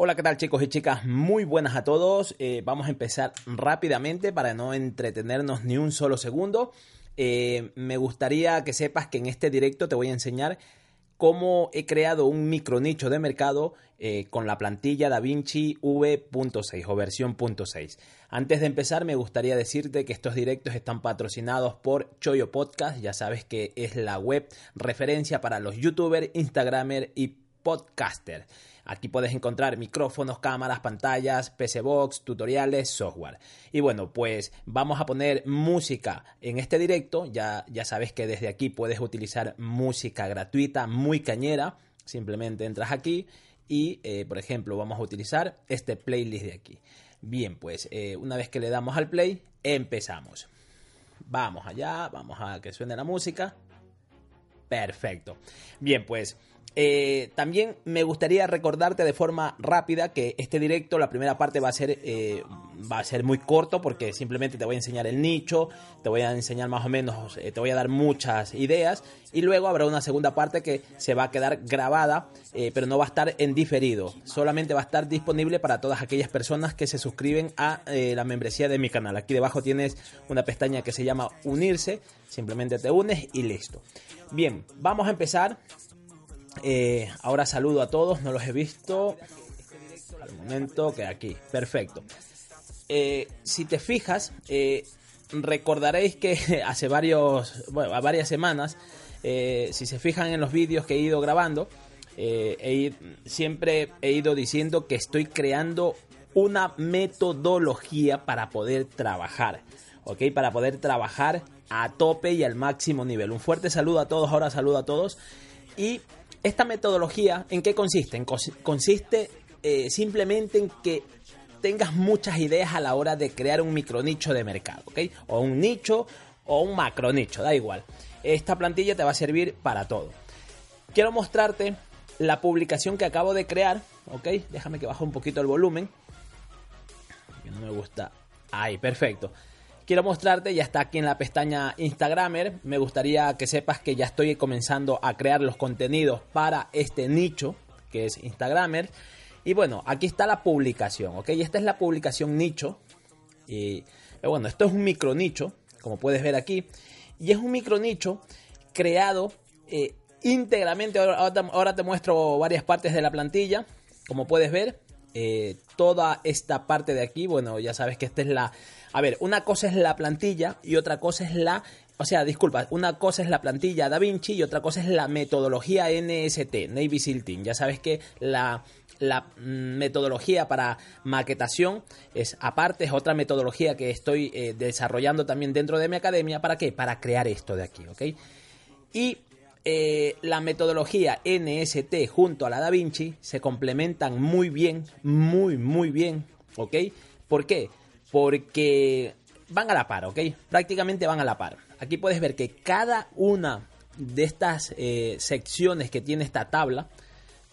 Hola, ¿qué tal chicos y chicas? Muy buenas a todos. Eh, vamos a empezar rápidamente para no entretenernos ni un solo segundo. Eh, me gustaría que sepas que en este directo te voy a enseñar cómo he creado un micro nicho de mercado eh, con la plantilla DaVinci V.6 o versión .6. Antes de empezar, me gustaría decirte que estos directos están patrocinados por Choyo Podcast. Ya sabes que es la web referencia para los youtubers, instagramers y podcasters. Aquí puedes encontrar micrófonos, cámaras, pantallas, PC Box, tutoriales, software. Y bueno, pues vamos a poner música en este directo. Ya, ya sabes que desde aquí puedes utilizar música gratuita, muy cañera. Simplemente entras aquí y, eh, por ejemplo, vamos a utilizar este playlist de aquí. Bien, pues eh, una vez que le damos al play, empezamos. Vamos allá, vamos a que suene la música. Perfecto. Bien, pues eh, también me gustaría recordarte de forma rápida que este directo, la primera parte va a ser eh, va a ser muy corto porque simplemente te voy a enseñar el nicho, te voy a enseñar más o menos, eh, te voy a dar muchas ideas y luego habrá una segunda parte que se va a quedar grabada, pero no va a estar en diferido, solamente va a estar disponible para todas aquellas personas que se suscriben a la membresía de mi canal. Aquí debajo tienes una pestaña que se llama unirse, simplemente te unes y listo. Bien, vamos a empezar eh, ahora saludo a todos, no los he visto. Al momento que aquí, perfecto. Eh, si te fijas, eh, recordaréis que hace varios, bueno, varias semanas, si se fijan en los vídeos que he ido grabando, siempre he ido diciendo que estoy creando una metodología para poder trabajar, ¿ok? Para poder trabajar a tope y al máximo nivel. Un fuerte saludo a todos, ahora saludo a todos. Y esta metodología, ¿en qué consiste? consiste eh, simplemente en que tengas muchas ideas a la hora de crear un micronicho de mercado, ¿ok? O un nicho o un macro nicho, da igual. Esta plantilla te va a servir para todo. Quiero mostrarte la publicación que acabo de crear, ¿ok? Déjame que baje un poquito el volumen. Que no me gusta. Ahí, perfecto quiero mostrarte, ya está aquí en la pestaña Instagramer. Me gustaría que sepas que ya estoy comenzando a crear los contenidos para este nicho, que es Instagramer. Y bueno, aquí está la publicación, ¿ok? Esta es la publicación nicho. Y bueno, esto es un micro nicho, como puedes ver aquí. Y es un micro nicho creado eh, íntegramente. Ahora, te muestro varias partes de la plantilla. Como puedes ver, eh, toda esta parte de aquí, bueno, ya sabes que esta es la a ver, una cosa es la plantilla y otra cosa es la... O sea, disculpa, una cosa es la plantilla Da Vinci y otra cosa es la metodología NST, Navy SEAL. Ya sabes que la, mm, metodología para maquetación es aparte, es otra metodología que estoy eh, desarrollando también dentro de mi academia. ¿Para qué? Para crear esto de aquí, ¿ok? Y eh, la metodología NST junto a la Da Vinci se complementan muy bien, muy, muy bien, ¿ok? ¿Por qué? porque van a la par, ¿ok? Prácticamente van a la par. Aquí puedes ver que cada una de estas eh, secciones que tiene esta tabla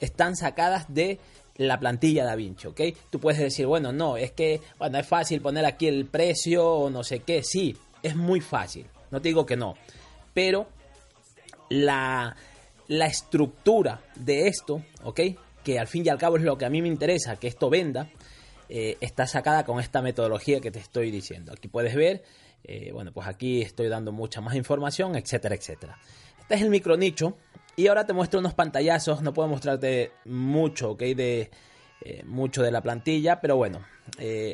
están sacadas de la plantilla Da Vinci, ¿ok? Tú puedes decir, bueno, no, es que, bueno, es fácil poner aquí el precio o no sé qué. Sí, es muy fácil, no te digo que no. Pero la, la estructura de esto, ¿ok? Que al fin y al cabo es lo que a mí me interesa, que esto venda, eh, está sacada con esta metodología que te estoy diciendo. Aquí puedes ver, eh, bueno, pues aquí estoy dando mucha más información, etcétera, etcétera. Este es el micro nicho y ahora te muestro unos pantallazos, no puedo mostrarte mucho, ¿ok? De, eh, mucho de la plantilla, pero bueno,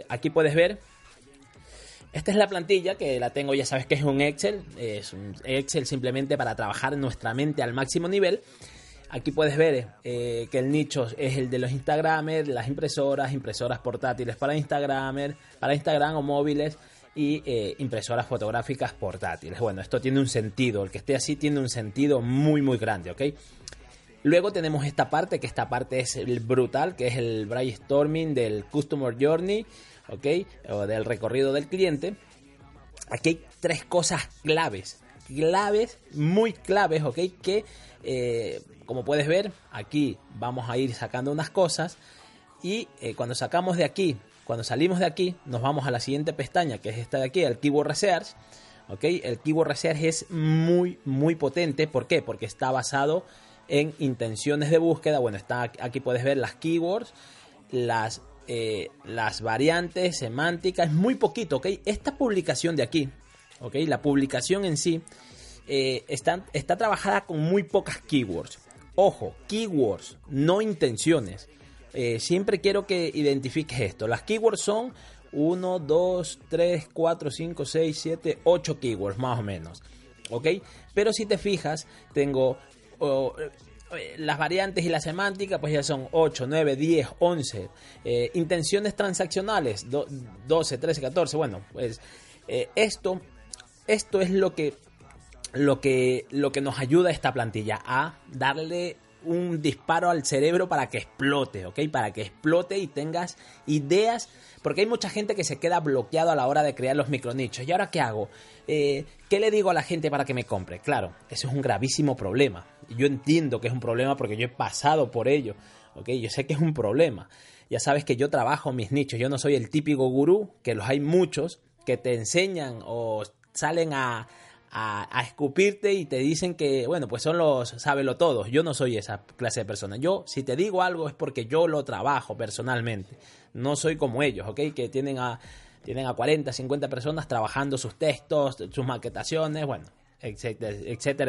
aquí puedes ver esta es la plantilla que la tengo, ya sabes que es un Excel, es un Excel simplemente para trabajar nuestra mente al máximo nivel. Aquí puedes ver eh, que el nicho es el de los Instagramers, las impresoras, impresoras portátiles para Instagramer, para Instagram o móviles y eh, impresoras fotográficas portátiles. Bueno, esto tiene un sentido, el que esté así tiene un sentido muy muy grande, ¿ok? Luego tenemos esta parte, que esta parte es el brutal, que es el brainstorming del Customer Journey, ¿ok? O del recorrido del cliente. Aquí hay tres cosas claves, claves, muy claves, ¿ok? Que eh, como puedes ver, aquí vamos a ir sacando unas cosas y eh, cuando sacamos de aquí, cuando salimos de aquí, nos vamos a la siguiente pestaña que es esta de aquí, el Keyword Research. ¿ok? El Keyword Research es muy, muy potente. ¿Por qué? Porque está basado en intenciones de búsqueda. Bueno, está aquí puedes ver las keywords las, eh, las variantes semánticas, es muy poquito, ¿ok? Esta publicación de aquí, ¿ok? La publicación en sí eh, está, está trabajada con muy pocas keywords. Ojo, keywords, no intenciones. Eh, siempre quiero que identifiques esto. Las keywords son 1, 2, 3, 4, 5, 6, 7, 8 keywords más o menos. ¿Ok? Pero si te fijas, tengo eh, las variantes y la semántica, pues ya son 8, 9, 10, 11. intenciones transaccionales, 12, 13, 14. Bueno, pues eh, esto, esto es lo que, lo, que, lo que nos ayuda a esta plantilla a darle un disparo al cerebro para que explote, ¿ok? Para que explote y tengas ideas, porque hay mucha gente que se queda bloqueado a la hora de crear los micronichos. ¿Y ahora qué hago? Eh, ¿Qué le digo a la gente para que me compre? Claro, eso es un gravísimo problema. Yo entiendo que es un problema porque yo he pasado por ello, ¿ok? Yo sé que es un problema. Ya sabes que yo trabajo mis nichos, yo no soy el típico gurú, que los hay muchos que te enseñan o salen a, a, escupirte y te dicen que, bueno, pues son los sábelo todos. Yo no soy esa clase de persona. Yo, si te digo algo, es porque yo lo trabajo personalmente. No soy como ellos, ¿ok? Que tienen a, tienen a 40, 50 personas trabajando sus textos, sus maquetaciones, bueno, etcétera,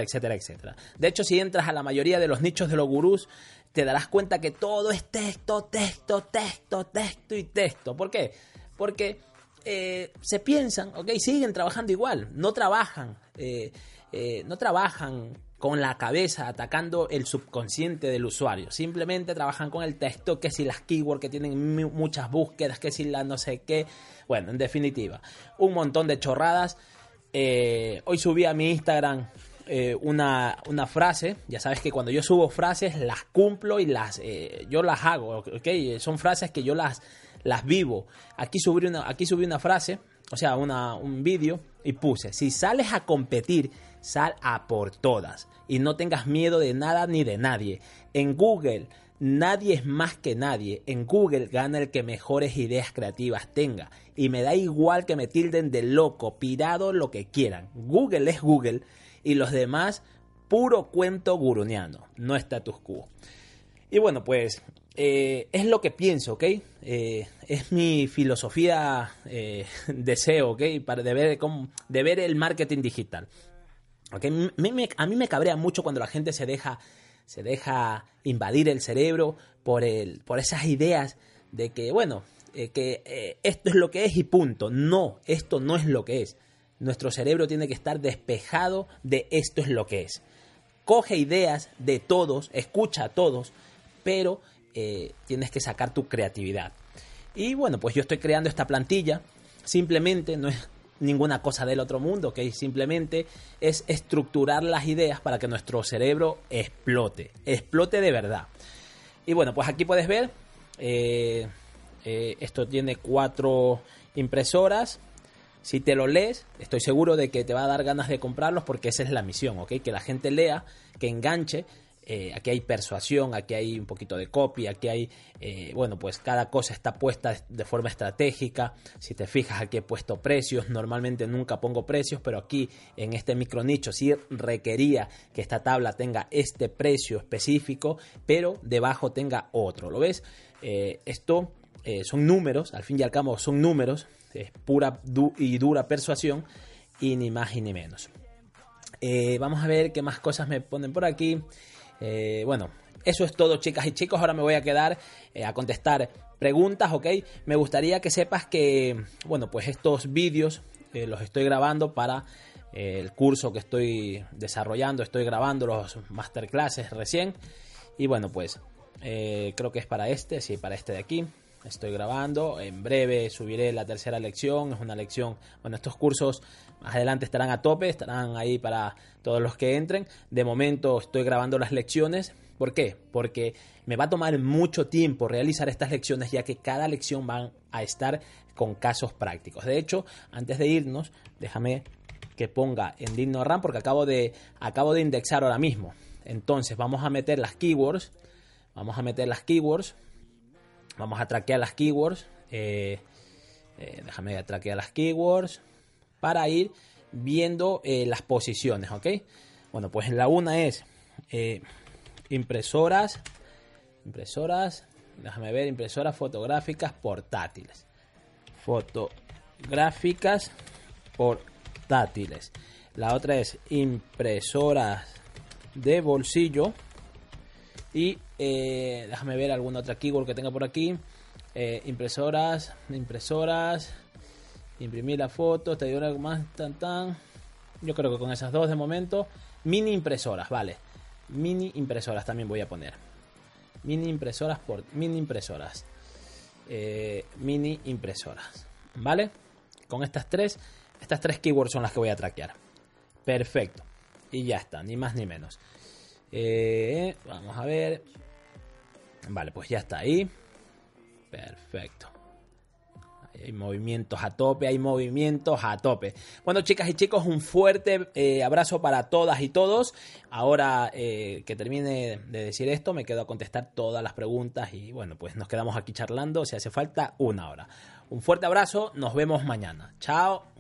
etcétera, etcétera. De hecho, si entras a la mayoría de los nichos de los gurús, te darás cuenta que todo es texto, texto, texto, texto y texto. ¿Por qué? Porque eh, se piensan, ok, siguen trabajando igual, no trabajan, eh, eh, no trabajan con la cabeza atacando el subconsciente del usuario, simplemente trabajan con el texto, que si las keywords que tienen muchas búsquedas, que si la no sé qué, bueno, en definitiva, un montón de chorradas. Hoy subí a mi Instagram una, una, frase. Ya sabes que cuando yo subo frases las cumplo y las yo las hago. ¿ok? Son frases que yo las, las vivo. Aquí subí una, aquí subí una frase, o sea, una, un vídeo y puse, si sales a competir, sal a por todas y no tengas miedo de nada ni de nadie. En Google nadie es más que nadie. En Google gana el que mejores ideas creativas tenga. Y me da igual que me tilden de loco, pirado, lo que quieran. Google es Google y los demás puro cuento guruneano, no status quo. Y bueno, pues eh, es lo que pienso, ¿ok? Eh, es mi filosofía, eh, deseo, ¿ok? Para, de, ver cómo, de ver el marketing digital. ¿ok? a mí me cabrea mucho cuando la gente se deja, se deja invadir el cerebro por, el, por esas ideas de que, bueno, que esto es lo que es y punto. No, esto no es lo que es. Nuestro cerebro tiene que estar despejado de esto es lo que es. Coge ideas de todos, escucha a todos, pero eh, tienes que sacar tu creatividad. Y bueno, pues yo estoy creando esta plantilla, simplemente no es ninguna cosa del otro mundo, que simplemente es estructurar las ideas para que nuestro cerebro explote, explote de verdad. Y bueno, pues aquí puedes ver, eh, eh, esto tiene cuatro impresoras. Si te lo lees, estoy seguro de que te va a dar ganas de comprarlos porque esa es la misión, ¿ok? Que la gente lea, que enganche eh, aquí hay persuasión, aquí hay un poquito de copy, aquí hay, eh, bueno, pues cada cosa está puesta de forma estratégica. Si te fijas, aquí he puesto precios. Normalmente nunca pongo precios, pero aquí en este micro nicho sí requería que esta tabla tenga este precio específico, pero debajo tenga otro. ¿Lo ves? Eh, esto son números, al fin y al cabo son números, es pura y dura persuasión y ni más ni menos. vamos a ver qué más cosas me ponen por aquí. Eh, bueno, eso es todo, chicas y chicos. Ahora me voy a quedar eh, a contestar preguntas, ¿ok? Me gustaría que sepas que, bueno, pues estos vídeos eh, los estoy grabando para el curso que estoy desarrollando. Estoy grabando los masterclasses recién. Y bueno, pues creo que es para este, sí, para este de aquí. Estoy grabando, en breve subiré la tercera lección, es una lección, bueno, estos cursos más adelante estarán a tope, estarán ahí para todos los que entren. De momento estoy grabando las lecciones. ¿Por qué? Porque me va a tomar mucho tiempo realizar estas lecciones ya que cada lección van a estar con casos prácticos. De hecho, antes de irnos, déjame que ponga en Digno RAM porque acabo de, acabo de indexar ahora mismo. Entonces vamos a meter las keywords. Vamos a meter las keywords. Vamos a traquear las keywords. Eh, eh, déjame traquear las keywords para ir viendo eh, las posiciones, ¿ok? Bueno, pues la una es impresoras, impresoras Déjame ver, impresoras fotográficas portátiles. Fotográficas portátiles. La otra es impresoras de bolsillo. Y eh, déjame ver alguna otra keyword que tenga por aquí. Eh, impresoras, impresoras, imprimir la foto, te digo algo más, tan tan. Yo creo que con esas dos de momento. Mini impresoras, vale. Mini impresoras también voy a poner. Mini impresoras por mini impresoras. Eh, mini impresoras. ¿Vale? Con estas tres, estas tres keywords son las que voy a traquear. Perfecto. Y ya está, ni más ni menos. Vamos a ver. Vale, pues ya está ahí. Perfecto. Hay movimientos a tope, hay movimientos a tope. Bueno, chicas y chicos, un fuerte eh, abrazo para todas y todos. Ahora eh, que termine de decir esto, me quedo a contestar todas las preguntas y bueno, pues nos quedamos aquí charlando. Si hace falta, una hora. Un fuerte abrazo, nos vemos mañana. Chao.